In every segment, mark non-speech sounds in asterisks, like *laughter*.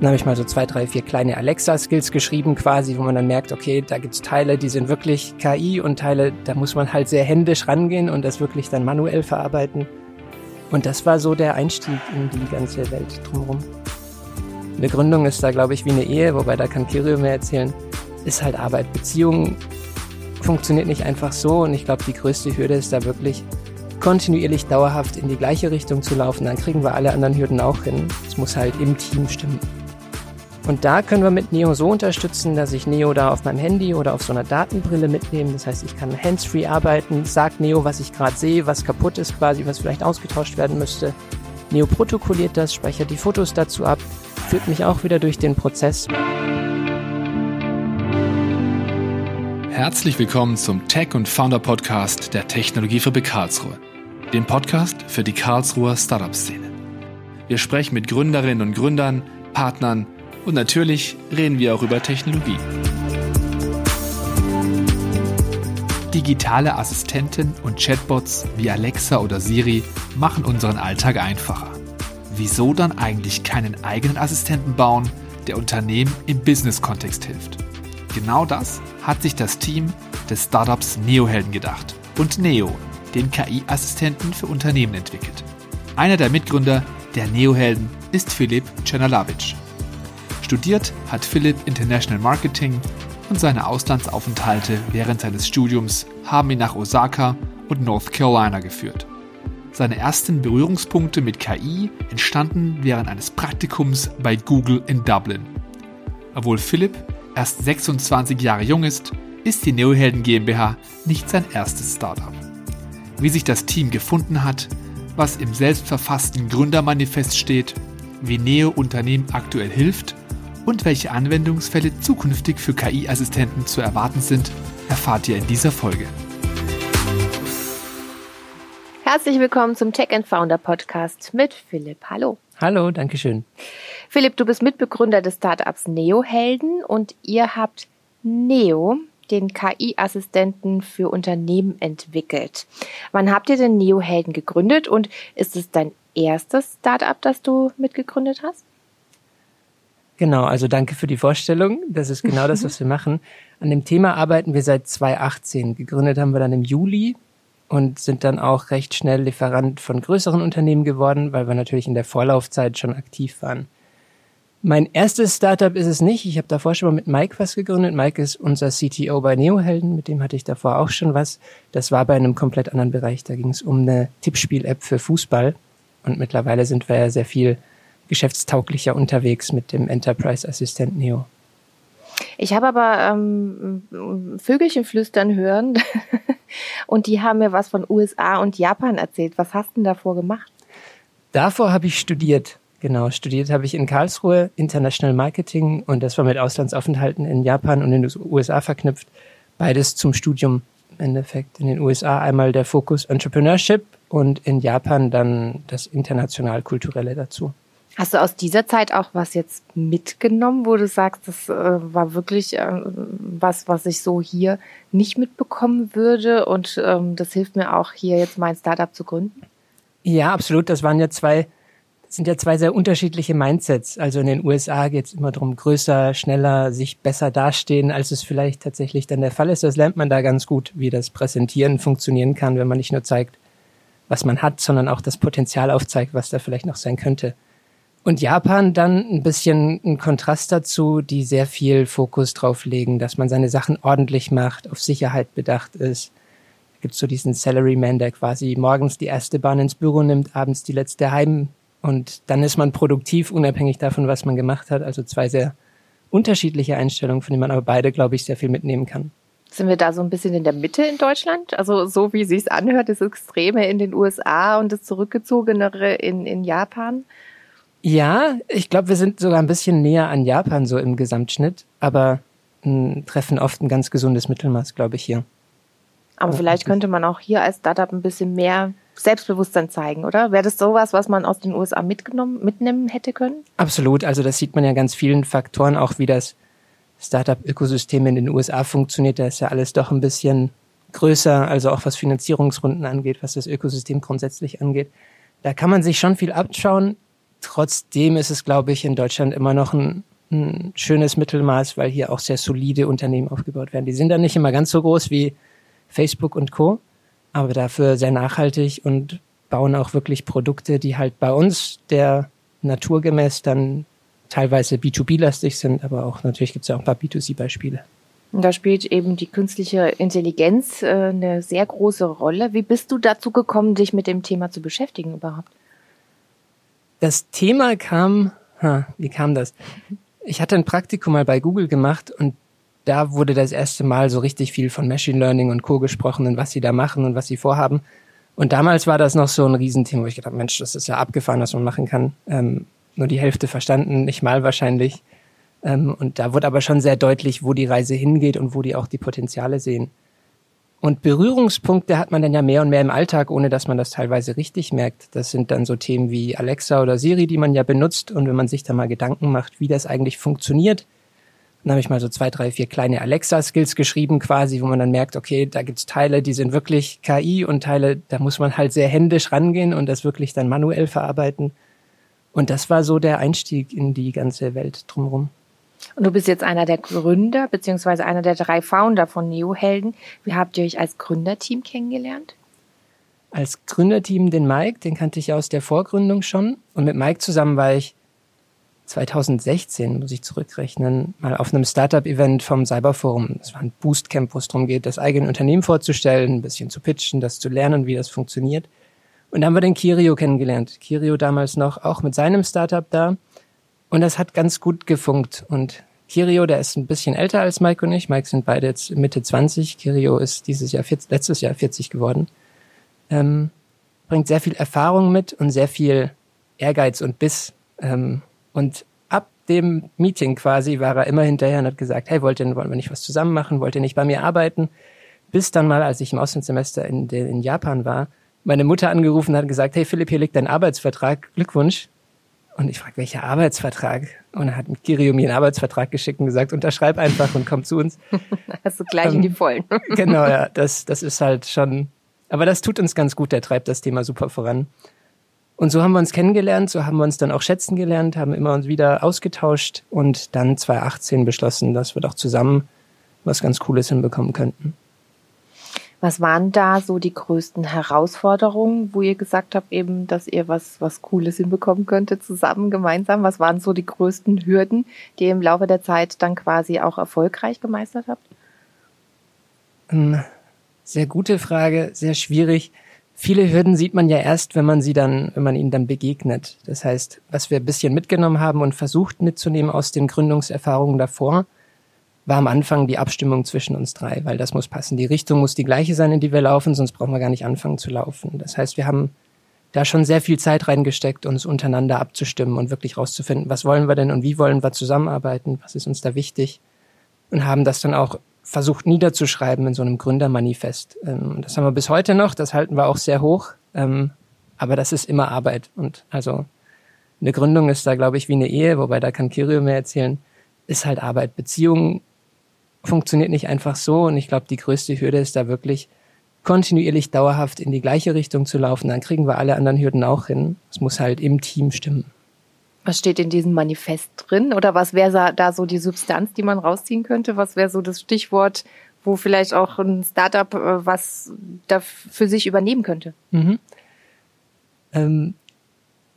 Dann habe ich mal so zwei, drei, vier kleine Alexa-Skills geschrieben quasi, wo man dann merkt, okay, da gibt's Teile, die sind wirklich KI und Teile, da muss man halt sehr händisch rangehen und das wirklich dann manuell verarbeiten. Und das war so der Einstieg in die ganze Welt drumherum. Eine Gründung ist da, glaube ich, wie eine Ehe, wobei da kann Kirio mehr erzählen, ist halt Arbeit. Beziehung funktioniert nicht einfach so und ich glaube, die größte Hürde ist da wirklich kontinuierlich dauerhaft in die gleiche Richtung zu laufen. Dann kriegen wir alle anderen Hürden auch hin. Es muss halt im Team stimmen. Und da können wir mit Neo so unterstützen, dass ich Neo da auf meinem Handy oder auf so einer Datenbrille mitnehme. Das heißt, ich kann hands-free arbeiten, sagt Neo, was ich gerade sehe, was kaputt ist quasi, was vielleicht ausgetauscht werden müsste. Neo protokolliert das, speichert die Fotos dazu ab, führt mich auch wieder durch den Prozess. Herzlich willkommen zum Tech und Founder Podcast der Technologiefabrik Karlsruhe, dem Podcast für die Karlsruher Startup-Szene. Wir sprechen mit Gründerinnen und Gründern, Partnern, und natürlich reden wir auch über Technologie. Digitale Assistenten und Chatbots wie Alexa oder Siri machen unseren Alltag einfacher. Wieso dann eigentlich keinen eigenen Assistenten bauen, der Unternehmen im Business-Kontext hilft? Genau das hat sich das Team des Startups Neohelden gedacht und Neo, den KI-Assistenten für Unternehmen entwickelt. Einer der Mitgründer der Neohelden ist Philipp Czernalawitsch. Studiert hat Philipp International Marketing und seine Auslandsaufenthalte während seines Studiums haben ihn nach Osaka und North Carolina geführt. Seine ersten Berührungspunkte mit KI entstanden während eines Praktikums bei Google in Dublin. Obwohl Philipp erst 26 Jahre jung ist, ist die Neohelden GmbH nicht sein erstes Startup. Wie sich das Team gefunden hat, was im selbstverfassten Gründermanifest steht, wie Neo Unternehmen aktuell hilft und welche Anwendungsfälle zukünftig für KI-Assistenten zu erwarten sind, erfahrt ihr in dieser Folge. Herzlich willkommen zum Tech and Founder Podcast mit Philipp. Hallo. Hallo, danke schön. Philipp, du bist Mitbegründer des Startups Neohelden und ihr habt Neo, den KI-Assistenten für Unternehmen entwickelt. Wann habt ihr den Neohelden gegründet und ist es dein erstes Startup, das du mitgegründet hast? Genau, also danke für die Vorstellung. Das ist genau das, was wir machen. An dem Thema arbeiten wir seit 2018. Gegründet haben wir dann im Juli und sind dann auch recht schnell Lieferant von größeren Unternehmen geworden, weil wir natürlich in der Vorlaufzeit schon aktiv waren. Mein erstes Startup ist es nicht. Ich habe davor schon mal mit Mike was gegründet. Mike ist unser CTO bei Neohelden, mit dem hatte ich davor auch schon was. Das war bei einem komplett anderen Bereich. Da ging es um eine Tippspiel-App für Fußball. Und mittlerweile sind wir ja sehr viel geschäftstauglicher unterwegs mit dem Enterprise Assistent Neo. Ich habe aber ähm, Vögelchen flüstern hören *laughs* und die haben mir was von USA und Japan erzählt. Was hast du denn davor gemacht? Davor habe ich studiert. Genau, studiert habe ich in Karlsruhe International Marketing und das war mit Auslandsaufenthalten in Japan und in den USA verknüpft. Beides zum Studium im Endeffekt. In den USA einmal der Fokus Entrepreneurship und in Japan dann das international-kulturelle dazu. Hast du aus dieser Zeit auch was jetzt mitgenommen, wo du sagst, das äh, war wirklich äh, was, was ich so hier nicht mitbekommen würde und ähm, das hilft mir auch hier jetzt mein Startup zu gründen? Ja, absolut. Das waren ja zwei, das sind ja zwei sehr unterschiedliche Mindsets. Also in den USA geht es immer darum, größer, schneller, sich besser dastehen, als es vielleicht tatsächlich dann der Fall ist. Das lernt man da ganz gut, wie das Präsentieren funktionieren kann, wenn man nicht nur zeigt, was man hat, sondern auch das Potenzial aufzeigt, was da vielleicht noch sein könnte. Und Japan dann ein bisschen ein Kontrast dazu, die sehr viel Fokus drauf legen, dass man seine Sachen ordentlich macht, auf Sicherheit bedacht ist. Da gibt's so diesen Salaryman, der quasi morgens die erste Bahn ins Büro nimmt, abends die letzte heim und dann ist man produktiv, unabhängig davon, was man gemacht hat. Also zwei sehr unterschiedliche Einstellungen, von denen man aber beide, glaube ich, sehr viel mitnehmen kann. Sind wir da so ein bisschen in der Mitte in Deutschland? Also so wie sich's anhört, das Extreme in den USA und das Zurückgezogenere in, in Japan? Ja, ich glaube, wir sind sogar ein bisschen näher an Japan so im Gesamtschnitt, aber m, hm, treffen oft ein ganz gesundes Mittelmaß, glaube ich, hier. Aber vielleicht könnte man auch hier als Startup ein bisschen mehr Selbstbewusstsein zeigen, oder? Wäre das sowas, was man aus den USA mitgenommen, mitnehmen hätte können? Absolut. Also das sieht man ja ganz vielen Faktoren, auch wie das Startup-Ökosystem in den USA funktioniert. Da ist ja alles doch ein bisschen größer, also auch was Finanzierungsrunden angeht, was das Ökosystem grundsätzlich angeht. Da kann man sich schon viel abschauen trotzdem ist es, glaube ich, in Deutschland immer noch ein, ein schönes Mittelmaß, weil hier auch sehr solide Unternehmen aufgebaut werden. Die sind dann nicht immer ganz so groß wie Facebook und Co., aber dafür sehr nachhaltig und bauen auch wirklich Produkte, die halt bei uns der naturgemäß dann teilweise B2B-lastig sind, aber auch natürlich gibt es ja auch ein paar B2C-Beispiele. Und da spielt eben die künstliche Intelligenz äh, eine sehr große Rolle. Wie bist du dazu gekommen, dich mit dem Thema zu beschäftigen überhaupt? Das Thema kam, ha, wie kam das? Ich hatte ein Praktikum mal bei Google gemacht und da wurde das erste Mal so richtig viel von Machine Learning und Co. gesprochen und was sie da machen und was sie vorhaben. Und damals war das noch so ein Riesenthema, wo ich gedacht, Mensch, das ist ja abgefahren, was man machen kann. Ähm, nur die Hälfte verstanden, nicht mal wahrscheinlich. Ähm, und da wurde aber schon sehr deutlich, wo die Reise hingeht und wo die auch die Potenziale sehen. Und Berührungspunkte hat man dann ja mehr und mehr im Alltag, ohne dass man das teilweise richtig merkt. Das sind dann so Themen wie Alexa oder Siri, die man ja benutzt. Und wenn man sich da mal Gedanken macht, wie das eigentlich funktioniert, dann habe ich mal so zwei, drei, vier kleine Alexa-Skills geschrieben quasi, wo man dann merkt, okay, da gibt's Teile, die sind wirklich KI und Teile, da muss man halt sehr händisch rangehen und das wirklich dann manuell verarbeiten. Und das war so der Einstieg in die ganze Welt drumherum. Und du bist jetzt einer der Gründer, beziehungsweise einer der drei Founder von Neohelden. Wie habt ihr euch als Gründerteam kennengelernt? Als Gründerteam den Mike, den kannte ich aus der Vorgründung schon. Und mit Mike zusammen war ich 2016, muss ich zurückrechnen, mal auf einem Startup-Event vom Cyberforum. Das war ein Boostcamp, wo es darum geht, das eigene Unternehmen vorzustellen, ein bisschen zu pitchen, das zu lernen, wie das funktioniert. Und dann haben wir den Kirio kennengelernt. Kirio damals noch auch mit seinem Startup da. Und das hat ganz gut gefunkt. Und Kirio, der ist ein bisschen älter als Mike und ich. Mike sind beide jetzt Mitte 20. Kirio ist dieses Jahr, 40, letztes Jahr 40 geworden. Ähm, bringt sehr viel Erfahrung mit und sehr viel Ehrgeiz und Biss. Ähm, und ab dem Meeting quasi war er immer hinterher und hat gesagt, hey, wollt ihr, wollen wir nicht was zusammen machen? Wollt ihr nicht bei mir arbeiten? Bis dann mal, als ich im Auslandssemester in, in Japan war, meine Mutter angerufen hat und gesagt, hey Philipp, hier liegt dein Arbeitsvertrag, Glückwunsch. Und ich frage, welcher Arbeitsvertrag? Und er hat mit Kirio mir einen Arbeitsvertrag geschickt und gesagt, unterschreib einfach und komm zu uns. *laughs* Hast du gleich ähm, in die ähm, Vollen. *laughs* genau, ja, das, das ist halt schon, aber das tut uns ganz gut, der treibt das Thema super voran. Und so haben wir uns kennengelernt, so haben wir uns dann auch schätzen gelernt, haben immer uns wieder ausgetauscht und dann 2018 beschlossen, dass wir doch zusammen was ganz Cooles hinbekommen könnten. Was waren da so die größten Herausforderungen, wo ihr gesagt habt, eben, dass ihr was, was Cooles hinbekommen könntet, zusammen, gemeinsam? Was waren so die größten Hürden, die ihr im Laufe der Zeit dann quasi auch erfolgreich gemeistert habt? Ähm, sehr gute Frage, sehr schwierig. Viele Hürden sieht man ja erst, wenn man sie dann, wenn man ihnen dann begegnet. Das heißt, was wir ein bisschen mitgenommen haben und versucht mitzunehmen aus den Gründungserfahrungen davor, war am Anfang die Abstimmung zwischen uns drei, weil das muss passen. Die Richtung muss die gleiche sein, in die wir laufen, sonst brauchen wir gar nicht anfangen zu laufen. Das heißt, wir haben da schon sehr viel Zeit reingesteckt, uns untereinander abzustimmen und wirklich rauszufinden, was wollen wir denn und wie wollen wir zusammenarbeiten, was ist uns da wichtig und haben das dann auch versucht niederzuschreiben in so einem Gründermanifest. Ähm, das haben wir bis heute noch, das halten wir auch sehr hoch, ähm, aber das ist immer Arbeit und also eine Gründung ist da, glaube ich, wie eine Ehe, wobei da kann Kirio mehr erzählen, ist halt Arbeit. Beziehungen funktioniert nicht einfach so. Und ich glaube, die größte Hürde ist da wirklich kontinuierlich dauerhaft in die gleiche Richtung zu laufen. Dann kriegen wir alle anderen Hürden auch hin. Es muss halt im Team stimmen. Was steht in diesem Manifest drin? Oder was wäre da so die Substanz, die man rausziehen könnte? Was wäre so das Stichwort, wo vielleicht auch ein Startup äh, was da für sich übernehmen könnte? Mhm. Ähm,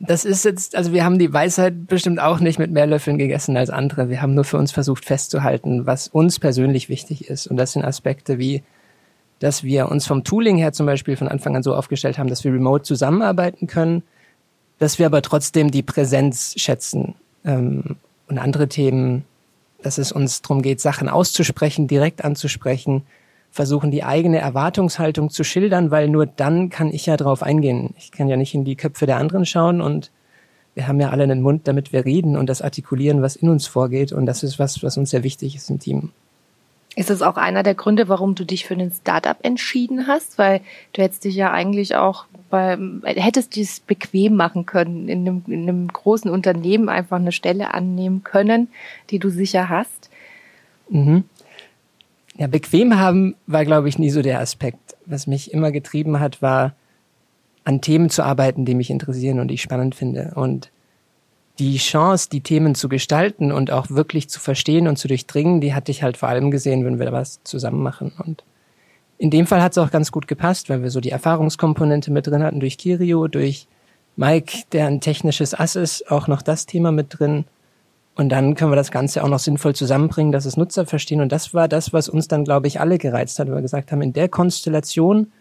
das ist jetzt, also wir haben die Weisheit bestimmt auch nicht mit mehr Löffeln gegessen als andere. Wir haben nur für uns versucht festzuhalten, was uns persönlich wichtig ist. Und das sind Aspekte wie, dass wir uns vom Tooling her zum Beispiel von Anfang an so aufgestellt haben, dass wir remote zusammenarbeiten können, dass wir aber trotzdem die Präsenz schätzen ähm, und andere Themen, dass es uns darum geht, Sachen auszusprechen, direkt anzusprechen, versuchen, die eigene Erwartungshaltung zu schildern, weil nur dann kann ich ja drauf eingehen. Ich kann ja nicht in die Köpfe der anderen schauen und wir haben ja alle einen Mund, damit wir reden und das artikulieren, was in uns vorgeht. Und das ist was, was uns sehr wichtig ist im Team. Ist das auch einer der Gründe, warum du dich für ein Startup entschieden hast? Weil du hättest dich ja eigentlich auch bei, hättest dies bequem machen können, in einem, in einem großen Unternehmen einfach eine Stelle annehmen können, die du sicher hast. Mhm. Ja, bequem haben war, glaube ich, nie so der Aspekt. Was mich immer getrieben hat, war, an Themen zu arbeiten, die mich interessieren und die ich spannend finde. Und die Chance, die Themen zu gestalten und auch wirklich zu verstehen und zu durchdringen, die hatte ich halt vor allem gesehen, wenn wir da was zusammen machen. Und in dem Fall hat es auch ganz gut gepasst, weil wir so die Erfahrungskomponente mit drin hatten durch Kirio, durch Mike, der ein technisches Ass ist, auch noch das Thema mit drin. Und dann können wir das Ganze auch noch sinnvoll zusammenbringen, dass es Nutzer verstehen. Und das war das, was uns dann, glaube ich, alle gereizt hat, weil wir gesagt haben, in der Konstellation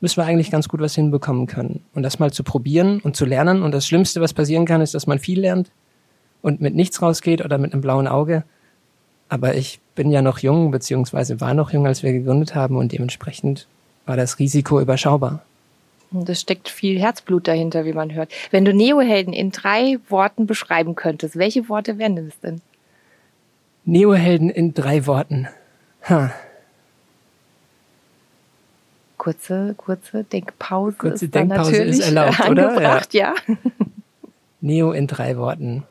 müssen wir eigentlich ganz gut was hinbekommen können. Und das mal zu probieren und zu lernen. Und das Schlimmste, was passieren kann, ist, dass man viel lernt und mit nichts rausgeht oder mit einem blauen Auge. Aber ich bin ja noch jung, beziehungsweise war noch jung, als wir gegründet haben und dementsprechend war das Risiko überschaubar. Es steckt viel Herzblut dahinter, wie man hört. Wenn du Neohelden in drei Worten beschreiben könntest, welche Worte wären es denn? Neohelden in drei Worten. Ha. Kurze, kurze Denkpause. Kurze ist Denkpause natürlich ist erlaubt, oder? Ja. ja. Neo in drei Worten.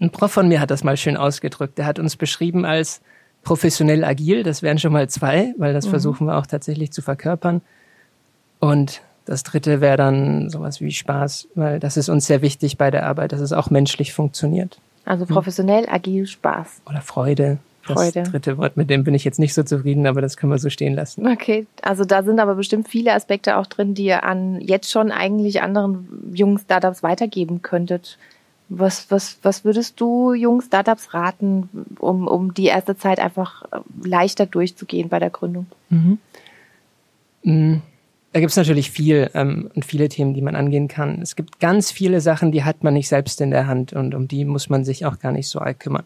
Ein Prof von mir hat das mal schön ausgedrückt. Der hat uns beschrieben als professionell agil. Das wären schon mal zwei, weil das mhm. versuchen wir auch tatsächlich zu verkörpern. Und das dritte wäre dann sowas wie Spaß, weil das ist uns sehr wichtig bei der Arbeit, dass es auch menschlich funktioniert. Also professionell, hm. agil, Spaß. Oder Freude. Das Freude. dritte Wort, mit dem bin ich jetzt nicht so zufrieden, aber das können wir so stehen lassen. Okay, also da sind aber bestimmt viele Aspekte auch drin, die ihr an jetzt schon eigentlich anderen jungen Startups weitergeben könntet. Was, was, was würdest du jungen Startups raten, um, um die erste Zeit einfach leichter durchzugehen bei der Gründung? Mhm. Da gibt es natürlich viel ähm, und viele Themen, die man angehen kann. Es gibt ganz viele Sachen, die hat man nicht selbst in der Hand und um die muss man sich auch gar nicht so alt kümmern.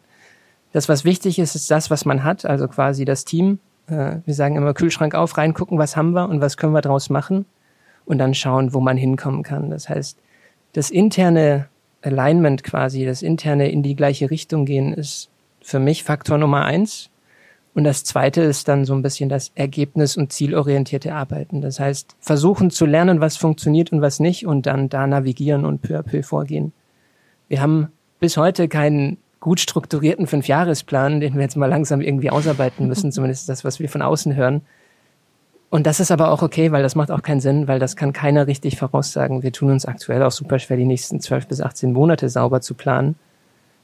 Das, was wichtig ist, ist das, was man hat, also quasi das Team. Äh, wir sagen immer Kühlschrank auf, reingucken, was haben wir und was können wir daraus machen und dann schauen, wo man hinkommen kann. Das heißt, das interne Alignment quasi, das interne in die gleiche Richtung gehen, ist für mich Faktor Nummer eins. Und das zweite ist dann so ein bisschen das Ergebnis- und zielorientierte Arbeiten. Das heißt, versuchen zu lernen, was funktioniert und was nicht und dann da navigieren und peu à peu vorgehen. Wir haben bis heute keinen gut strukturierten Fünfjahresplan, den wir jetzt mal langsam irgendwie ausarbeiten müssen, *laughs* zumindest das, was wir von außen hören. Und das ist aber auch okay, weil das macht auch keinen Sinn, weil das kann keiner richtig voraussagen. Wir tun uns aktuell auch super schwer, die nächsten zwölf bis 18 Monate sauber zu planen.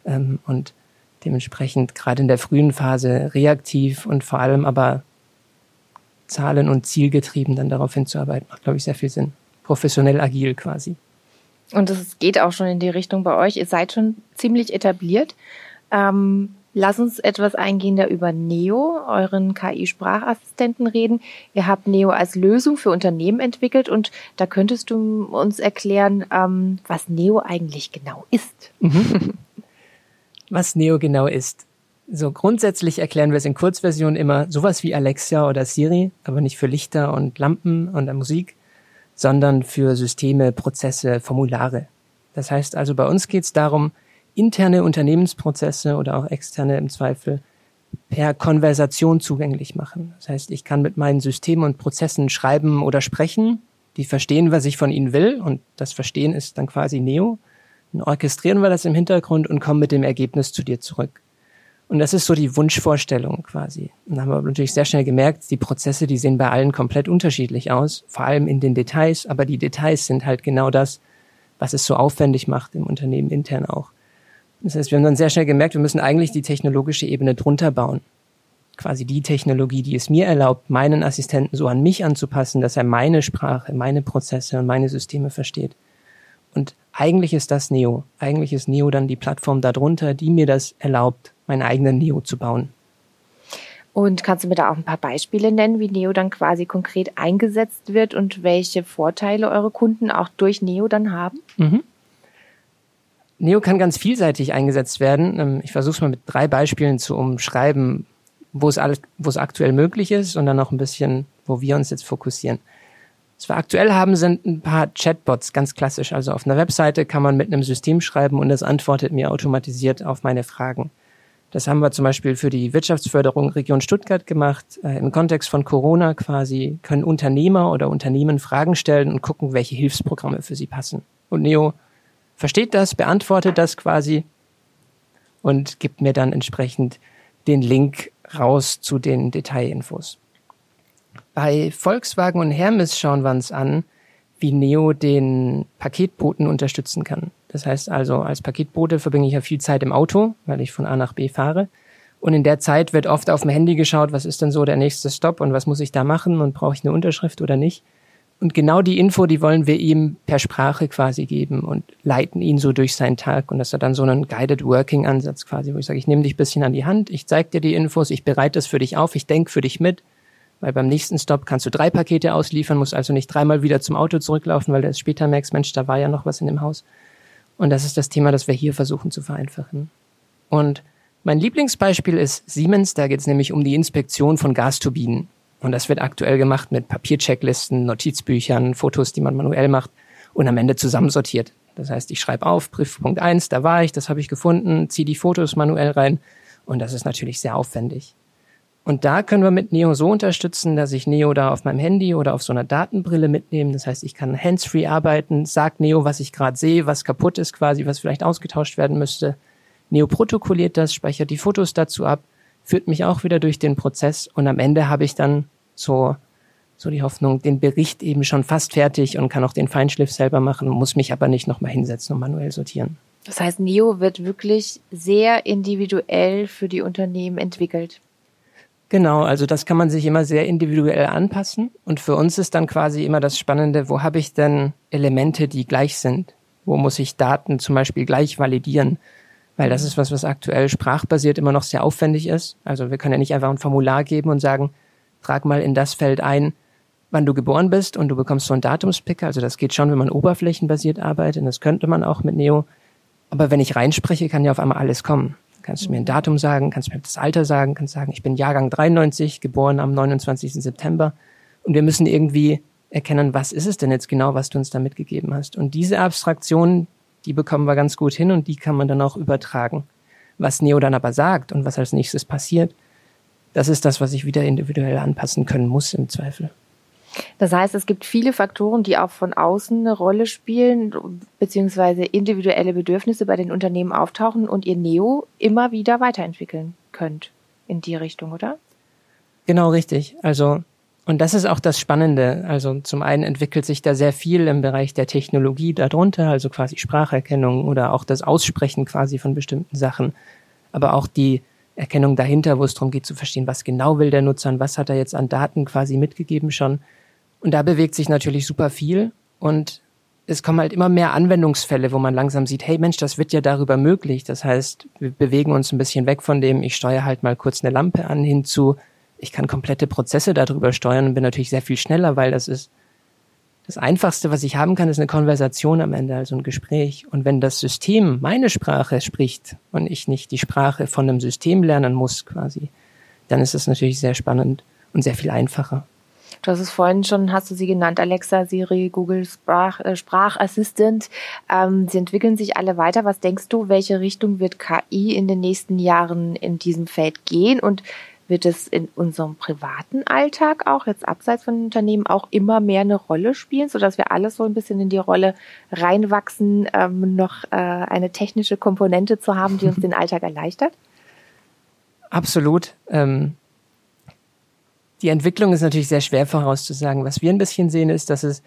Ähm, und dementsprechend gerade in der frühen Phase reaktiv und vor allem aber zahlen- und zielgetrieben dann darauf hinzuarbeiten, macht, glaube ich, sehr viel Sinn. Professionell agil quasi. Und es geht auch schon in die Richtung bei euch. Ihr seid schon ziemlich etabliert. Ähm, Lass uns etwas eingehender über Neo, euren KI-Sprachassistenten, reden. Ihr habt Neo als Lösung für Unternehmen entwickelt und da könntest du uns erklären, ähm, was Neo eigentlich genau ist. Mhm. *laughs* was Neo genau ist. So grundsätzlich erklären wir es in Kurzversion immer sowas wie Alexa oder Siri, aber nicht für Lichter und Lampen und Musik, sondern für Systeme, Prozesse, Formulare. Das heißt also, bei uns geht es darum, interne Unternehmensprozesse oder auch externe im Zweifel per Konversation zugänglich machen. Das heißt, ich kann mit meinen Systemen und Prozessen schreiben oder sprechen, die verstehen, was ich von ihnen will und das Verstehen ist dann quasi Neo. Dann orchestrieren wir das im Hintergrund und kommen mit dem Ergebnis zu dir zurück. Und das ist so die Wunschvorstellung quasi. Und dann haben wir natürlich sehr schnell gemerkt, die Prozesse, die sehen bei allen komplett unterschiedlich aus, vor allem in den Details, aber die Details sind halt genau das, was es so aufwendig macht im Unternehmen intern auch. Das heißt, wir haben dann sehr schnell gemerkt, wir müssen eigentlich die technologische Ebene drunter bauen. Quasi die Technologie, die es mir erlaubt, meinen Assistenten so an mich anzupassen, dass er meine Sprache, meine Prozesse und meine Systeme versteht. Und eigentlich ist das Neo. Eigentlich ist Neo dann die Plattform darunter, die mir das erlaubt, meinen eigenen Neo zu bauen. Und kannst du mir da auch ein paar Beispiele nennen, wie Neo dann quasi konkret eingesetzt wird und welche Vorteile eure Kunden auch durch Neo dann haben? Mhm. Neo kann ganz vielseitig eingesetzt werden. Ähm, ich versuche es mal mit drei Beispielen zu umschreiben, wo es, wo es aktuell möglich ist und dann noch ein bisschen, wo wir uns jetzt fokussieren. Was wir aktuell haben, sind ein paar Chatbots, ganz klassisch. Also auf einer Webseite kann man mit einem System schreiben und es antwortet mir automatisiert auf meine Fragen. Das haben wir zum Beispiel für die Wirtschaftsförderung Region Stuttgart gemacht. Äh, Im Kontext von Corona quasi können Unternehmer oder Unternehmen Fragen stellen und gucken, welche Hilfsprogramme für sie passen. Und Neo versteht das, beantwortet das quasi und gibt mir dann entsprechend den Link raus zu den Detailinfos. Bei Volkswagen und Hermes schauen wir uns an, wie Neo den Paketboten unterstützen kann. Das heißt also, als Paketbote verbringe ich ja viel Zeit im Auto, weil ich von A nach B fahre. Und in der Zeit wird oft auf dem Handy geschaut, was ist denn so der nächste Stopp und was muss ich da machen und brauche ich eine Unterschrift oder nicht. Und genau die Info, die wollen wir ihm per Sprache quasi geben und leiten ihn so durch seinen Tag. Und das ist dann so ein Guided Working Ansatz quasi, wo ich sage, ich nehme dich bisschen an die Hand, ich zeige dir die Infos, ich bereite es für dich auf, ich denke für dich mit. Weil beim nächsten Stop kannst du drei Pakete ausliefern, musst also nicht dreimal wieder zum Auto zurücklaufen, weil du erst später merkst, Mensch, da war ja noch was in dem Haus. Und das ist das Thema, das wir hier versuchen zu vereinfachen. Und mein Lieblingsbeispiel ist Siemens, da geht es nämlich um die Inspektion von Gasturbinen. Und das wird aktuell gemacht mit Papierchecklisten, Notizbüchern, Fotos, die man manuell macht und am Ende zusammensortiert. Das heißt, ich schreibe auf, Prüfpunkt eins, da war ich, das habe ich gefunden, ziehe die Fotos manuell rein und das ist natürlich sehr aufwendig. Und da können wir mit Neo so unterstützen, dass ich Neo da auf meinem Handy oder auf so einer Datenbrille mitnehme. Das heißt, ich kann hands-free arbeiten, sagt Neo, was ich gerade sehe, was kaputt ist quasi, was vielleicht ausgetauscht werden müsste. Neo protokolliert das, speichert die Fotos dazu ab führt mich auch wieder durch den Prozess und am Ende habe ich dann so, so die Hoffnung, den Bericht eben schon fast fertig und kann auch den Feinschliff selber machen, muss mich aber nicht nochmal hinsetzen und manuell sortieren. Das heißt, Neo wird wirklich sehr individuell für die Unternehmen entwickelt. Genau, also das kann man sich immer sehr individuell anpassen. Und für uns ist dann quasi immer das Spannende, wo habe ich denn Elemente, die gleich sind? Wo muss ich Daten zum Beispiel gleich validieren? weil das ist was, was aktuell sprachbasiert immer noch sehr aufwendig ist. Also wir können ja nicht einfach ein Formular geben und sagen, trag mal in das Feld ein, wann du geboren bist und du bekommst so einen Datumspicker. Also das geht schon, wenn man oberflächenbasiert arbeitet. Und das könnte man auch mit Neo. Aber wenn ich reinspreche, kann ja auf einmal alles kommen. Kannst du mir ein Datum sagen, kannst du mir das Alter sagen, kannst sagen, ich bin Jahrgang 93, geboren am 29. September. Und wir müssen irgendwie erkennen, was ist es denn jetzt genau, was du uns da mitgegeben hast. Und diese Abstraktion, die bekommen wir ganz gut hin und die kann man dann auch übertragen. Was Neo dann aber sagt und was als nächstes passiert, das ist das, was ich wieder individuell anpassen können muss im Zweifel. Das heißt, es gibt viele Faktoren, die auch von außen eine Rolle spielen, beziehungsweise individuelle Bedürfnisse bei den Unternehmen auftauchen und ihr Neo immer wieder weiterentwickeln könnt in die Richtung, oder? Genau richtig. Also und das ist auch das Spannende. Also zum einen entwickelt sich da sehr viel im Bereich der Technologie darunter, also quasi Spracherkennung oder auch das Aussprechen quasi von bestimmten Sachen, aber auch die Erkennung dahinter, wo es darum geht zu verstehen, was genau will der Nutzer und was hat er jetzt an Daten quasi mitgegeben schon. Und da bewegt sich natürlich super viel und es kommen halt immer mehr Anwendungsfälle, wo man langsam sieht, hey Mensch, das wird ja darüber möglich. Das heißt, wir bewegen uns ein bisschen weg von dem, ich steuere halt mal kurz eine Lampe an, hin zu, ich kann komplette Prozesse darüber steuern und bin natürlich sehr viel schneller, weil das ist das Einfachste, was ich haben kann, ist eine Konversation am Ende, also ein Gespräch. Und wenn das System meine Sprache spricht und ich nicht die Sprache von einem System lernen muss quasi, dann ist es natürlich sehr spannend und sehr viel einfacher. Du hast es vorhin schon, hast du sie genannt, Alexa, Siri, Google Sprach, äh, Sprachassistent. Ähm, sie entwickeln sich alle weiter. Was denkst du, welche Richtung wird KI in den nächsten Jahren in diesem Feld gehen? Und wird es in unserem privaten Alltag auch, jetzt abseits von Unternehmen, auch immer mehr eine Rolle spielen, sodass wir alles so ein bisschen in die Rolle reinwachsen, ähm, noch äh, eine technische Komponente zu haben, die uns *laughs* den Alltag erleichtert? Absolut. Ähm, die Entwicklung ist natürlich sehr schwer vorauszusagen. Was wir ein bisschen sehen, ist, dass es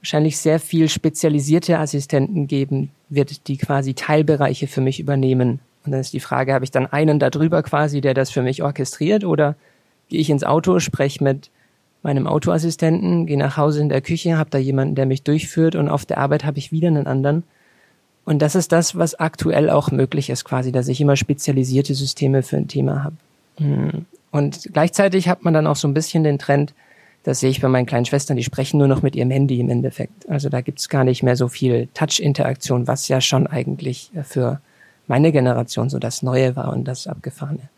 wahrscheinlich sehr viel spezialisierte Assistenten geben wird, die quasi Teilbereiche für mich übernehmen und dann ist die Frage, habe ich dann einen da drüber quasi, der das für mich orchestriert oder gehe ich ins Auto, spreche mit meinem Autoassistenten, gehe nach Hause in der Küche, habe da jemanden, der mich durchführt und auf der Arbeit habe ich wieder einen anderen. Und das ist das, was aktuell auch möglich ist quasi, dass ich immer spezialisierte Systeme für ein Thema habe. Und gleichzeitig hat man dann auch so ein bisschen den Trend, das sehe ich bei meinen kleinen Schwestern, die sprechen nur noch mit ihrem Handy im Endeffekt. Also da gibt's gar nicht mehr so viel Touch-Interaktion, was ja schon eigentlich für meine Generation so das Neue war und das Abgefahrene.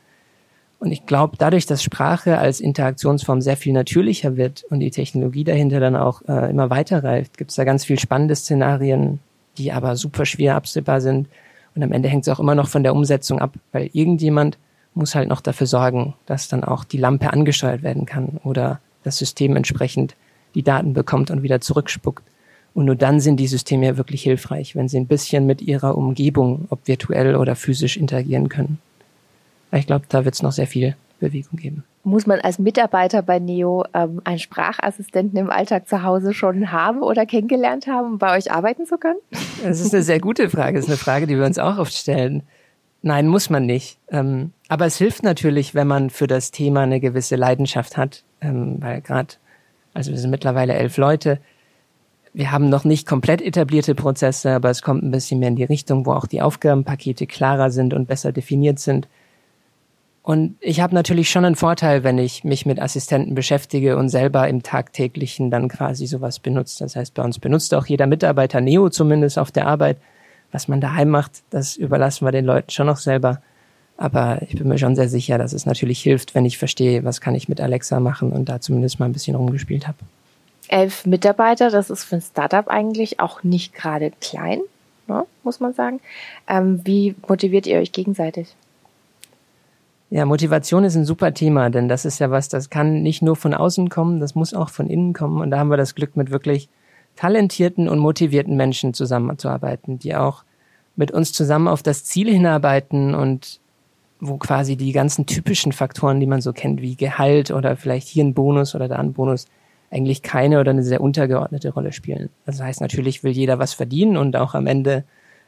Und ich glaube, dadurch, dass Sprache als Interaktionsform sehr viel natürlicher wird und die Technologie dahinter dann auch äh, immer weiter reift, gibt es da ganz viel spannende Szenarien, die aber super schwer absehbar sind. Und am Ende hängt es auch immer noch von der Umsetzung ab, weil irgendjemand muss halt noch dafür sorgen, dass dann auch die Lampe angesteuert werden kann oder das System entsprechend die Daten bekommt und wieder zurückspuckt. Und nur dann sind die Systeme ja wirklich hilfreich, wenn sie ein bisschen mit ihrer Umgebung, ob virtuell oder physisch, interagieren können. ich glaube, da wird es noch sehr viel Bewegung geben. Muss man als Mitarbeiter bei Neo ähm, einen Sprachassistenten im Alltag zu Hause schon haben oder kennengelernt haben, um bei euch arbeiten zu können? Das ist eine sehr gute Frage. Das ist eine Frage, die wir uns auch oft stellen. Nein, muss man nicht. Ähm, aber es hilft natürlich, wenn man für das Thema eine gewisse Leidenschaft hat, ähm, weil gerade, also wir sind mittlerweile elf Leute, wir haben noch nicht komplett etablierte Prozesse, aber es kommt ein bisschen mehr in die Richtung, wo auch die Aufgabenpakete klarer sind und besser definiert sind. Und ich habe natürlich schon einen Vorteil, wenn ich mich mit Assistenten beschäftige und selber im tagtäglichen dann quasi sowas benutzt. Das heißt, bei uns benutzt auch jeder Mitarbeiter Neo zumindest auf der Arbeit. Was man daheim macht, das überlassen wir den Leuten schon noch selber. Aber ich bin mir schon sehr sicher, dass es natürlich hilft, wenn ich verstehe, was kann ich mit Alexa machen und da zumindest mal ein bisschen rumgespielt habe elf Mitarbeiter, das ist für ein Startup eigentlich auch nicht gerade klein, ne, muss man sagen. Ähm, wie motiviert ihr euch gegenseitig? Ja, Motivation ist ein super Thema, denn das ist ja was, das kann nicht nur von außen kommen, das muss auch von innen kommen. Und da haben wir das Glück, mit wirklich talentierten und motivierten Menschen zusammenzuarbeiten, die auch mit uns zusammen auf das Ziel hinarbeiten und wo quasi die ganzen typischen Faktoren, die man so kennt, wie Gehalt oder vielleicht hier ein Bonus oder da ein Bonus, eigentlich keine oder eine sehr untergeordnete Rolle spielen. Das heißt, natürlich will jeder was verdienen und auch am Ende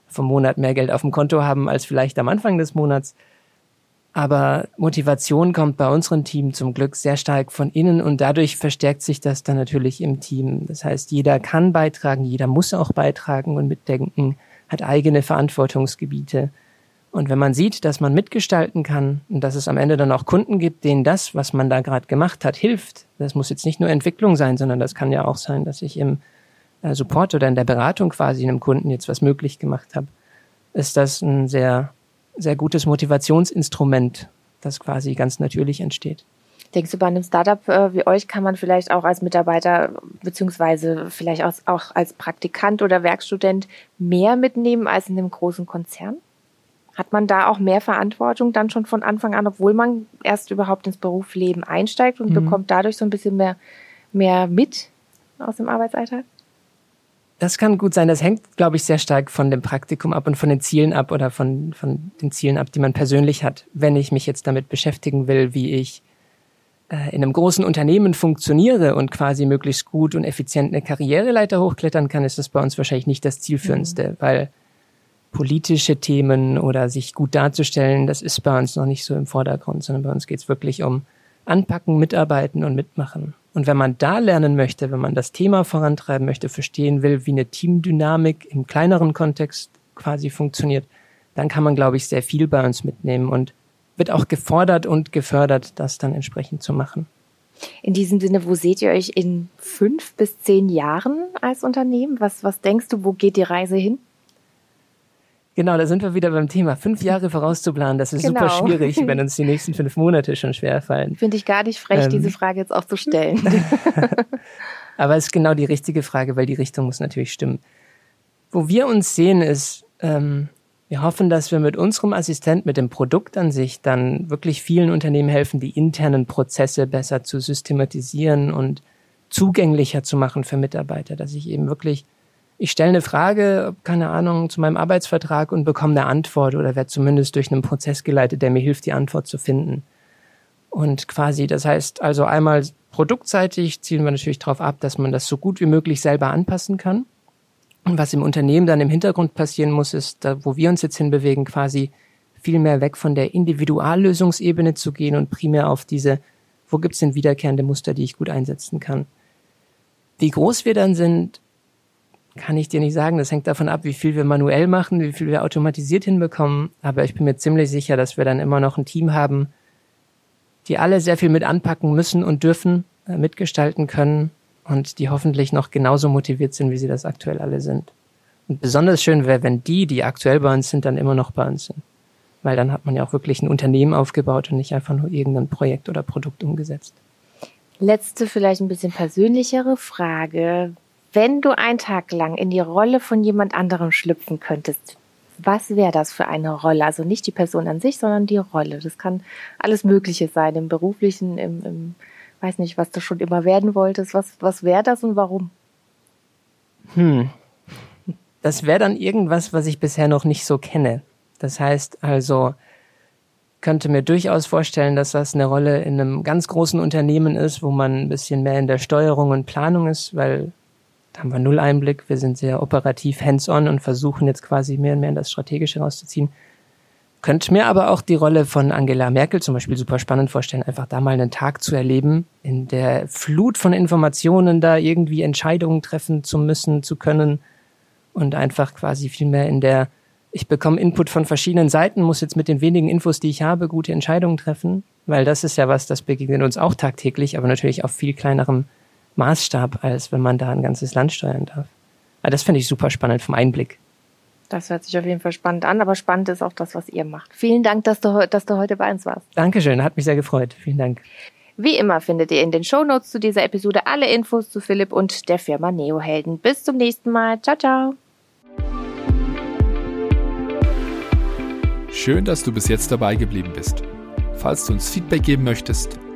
vom Monat mehr Geld auf dem Konto haben als vielleicht am Anfang des Monats. Aber Motivation kommt bei unserem Team zum Glück sehr stark von innen und dadurch verstärkt sich das dann natürlich im Team. Das heißt, jeder kann beitragen, jeder muss auch beitragen und mitdenken, hat eigene Verantwortungsgebiete. Und wenn man sieht, dass man mitgestalten kann und dass es am Ende dann auch Kunden gibt, denen das, was man da gerade gemacht hat, hilft, das muss jetzt nicht nur Entwicklung sein, sondern das kann ja auch sein, dass ich im äh, Support oder in der Beratung quasi einem Kunden jetzt was möglich gemacht habe, ist das ein sehr, sehr gutes Motivationsinstrument, das quasi ganz natürlich entsteht. Denkst du, bei einem Startup äh, wie euch kann man vielleicht auch als Mitarbeiter beziehungsweise vielleicht auch, auch als Praktikant oder Werkstudent mehr mitnehmen als in einem großen Konzern? Hat man da auch mehr Verantwortung dann schon von Anfang an, obwohl man erst überhaupt ins Berufsleben einsteigt und mhm. bekommt dadurch so ein bisschen mehr, mehr mit aus dem Arbeitsalltag? Das kann gut sein. Das hängt, glaube ich, sehr stark von dem Praktikum ab und von den Zielen ab oder von, von den Zielen ab, die man persönlich hat. Wenn ich mich jetzt damit beschäftigen will, wie ich äh, in einem großen Unternehmen funktioniere und quasi möglichst gut und effizient eine Karriereleiter hochklettern kann, ist das bei uns wahrscheinlich nicht das Zielführendste, mhm. weil politische Themen oder sich gut darzustellen, das ist bei uns noch nicht so im Vordergrund, sondern bei uns geht es wirklich um Anpacken, Mitarbeiten und Mitmachen. Und wenn man da lernen möchte, wenn man das Thema vorantreiben möchte, verstehen will, wie eine Teamdynamik im kleineren Kontext quasi funktioniert, dann kann man, glaube ich, sehr viel bei uns mitnehmen und wird auch gefordert und gefördert, das dann entsprechend zu machen. In diesem Sinne, wo seht ihr euch in fünf bis zehn Jahren als Unternehmen? Was, was denkst du, wo geht die Reise hin? Genau, da sind wir wieder beim Thema. Fünf Jahre vorauszuplanen, das ist genau. super schwierig, *laughs* wenn uns die nächsten fünf Monate schon schwer fallen. Finde ich gar nicht frech, ähm. diese Frage jetzt auch zu stellen. *laughs* *laughs* Aber es ist genau die richtige Frage, weil die Richtung muss natürlich stimmen. Wo wir uns sehen, ist, ähm, wir hoffen, dass wir mit unserem Assistent, mit dem Produkt an sich, dann wirklich vielen Unternehmen helfen, die internen Prozesse besser zu systematisieren und zugänglicher zu machen für Mitarbeiter, dass ich eben wirklich ich stelle eine Frage, keine Ahnung, zu meinem Arbeitsvertrag und bekomme eine Antwort oder werde zumindest durch einen Prozess geleitet, der mir hilft, die Antwort zu finden. Und quasi, das heißt also einmal produktseitig zielen wir natürlich darauf ab, dass man das so gut wie möglich selber anpassen kann. Und was im Unternehmen dann im Hintergrund passieren muss, ist, da, wo wir uns jetzt hinbewegen, quasi viel mehr weg von der Individuallösungsebene zu gehen und primär auf diese, wo gibt es denn wiederkehrende Muster, die ich gut einsetzen kann. Wie groß wir dann sind, kann ich dir nicht sagen. Das hängt davon ab, wie viel wir manuell machen, wie viel wir automatisiert hinbekommen. Aber ich bin mir ziemlich sicher, dass wir dann immer noch ein Team haben, die alle sehr viel mit anpacken müssen und dürfen, äh, mitgestalten können und die hoffentlich noch genauso motiviert sind, wie sie das aktuell alle sind. Und besonders schön wäre, wenn die, die aktuell bei uns sind, dann immer noch bei uns sind. Weil dann hat man ja auch wirklich ein Unternehmen aufgebaut und nicht einfach nur irgendein Projekt oder Produkt umgesetzt. Letzte, vielleicht ein bisschen persönlichere Frage. Wenn du einen Tag lang in die Rolle von jemand anderem schlüpfen könntest, was wäre das für eine Rolle? Also nicht die Person an sich, sondern die Rolle. Das kann alles Mögliche sein, im beruflichen, im, im weiß nicht, was du schon immer werden wolltest. Was, was wäre das und warum? Hm. Das wäre dann irgendwas, was ich bisher noch nicht so kenne. Das heißt also, könnte mir durchaus vorstellen, dass das eine Rolle in einem ganz großen Unternehmen ist, wo man ein bisschen mehr in der Steuerung und Planung ist, weil haben wir null Einblick. Wir sind sehr operativ hands-on und versuchen jetzt quasi mehr und mehr in das Strategische rauszuziehen. Könnte mir aber auch die Rolle von Angela Merkel zum Beispiel super spannend vorstellen, einfach da mal einen Tag zu erleben, in der Flut von Informationen da irgendwie Entscheidungen treffen zu müssen, zu können und einfach quasi viel mehr in der, ich bekomme Input von verschiedenen Seiten, muss jetzt mit den wenigen Infos, die ich habe, gute Entscheidungen treffen, weil das ist ja was, das begegnet uns auch tagtäglich, aber natürlich auf viel kleinerem Maßstab, als wenn man da ein ganzes Land steuern darf. Aber das finde ich super spannend vom Einblick. Das hört sich auf jeden Fall spannend an, aber spannend ist auch das, was ihr macht. Vielen Dank, dass du, dass du heute bei uns warst. Dankeschön, hat mich sehr gefreut. Vielen Dank. Wie immer findet ihr in den Shownotes zu dieser Episode alle Infos zu Philipp und der Firma Neohelden. Bis zum nächsten Mal. Ciao, ciao. Schön, dass du bis jetzt dabei geblieben bist. Falls du uns Feedback geben möchtest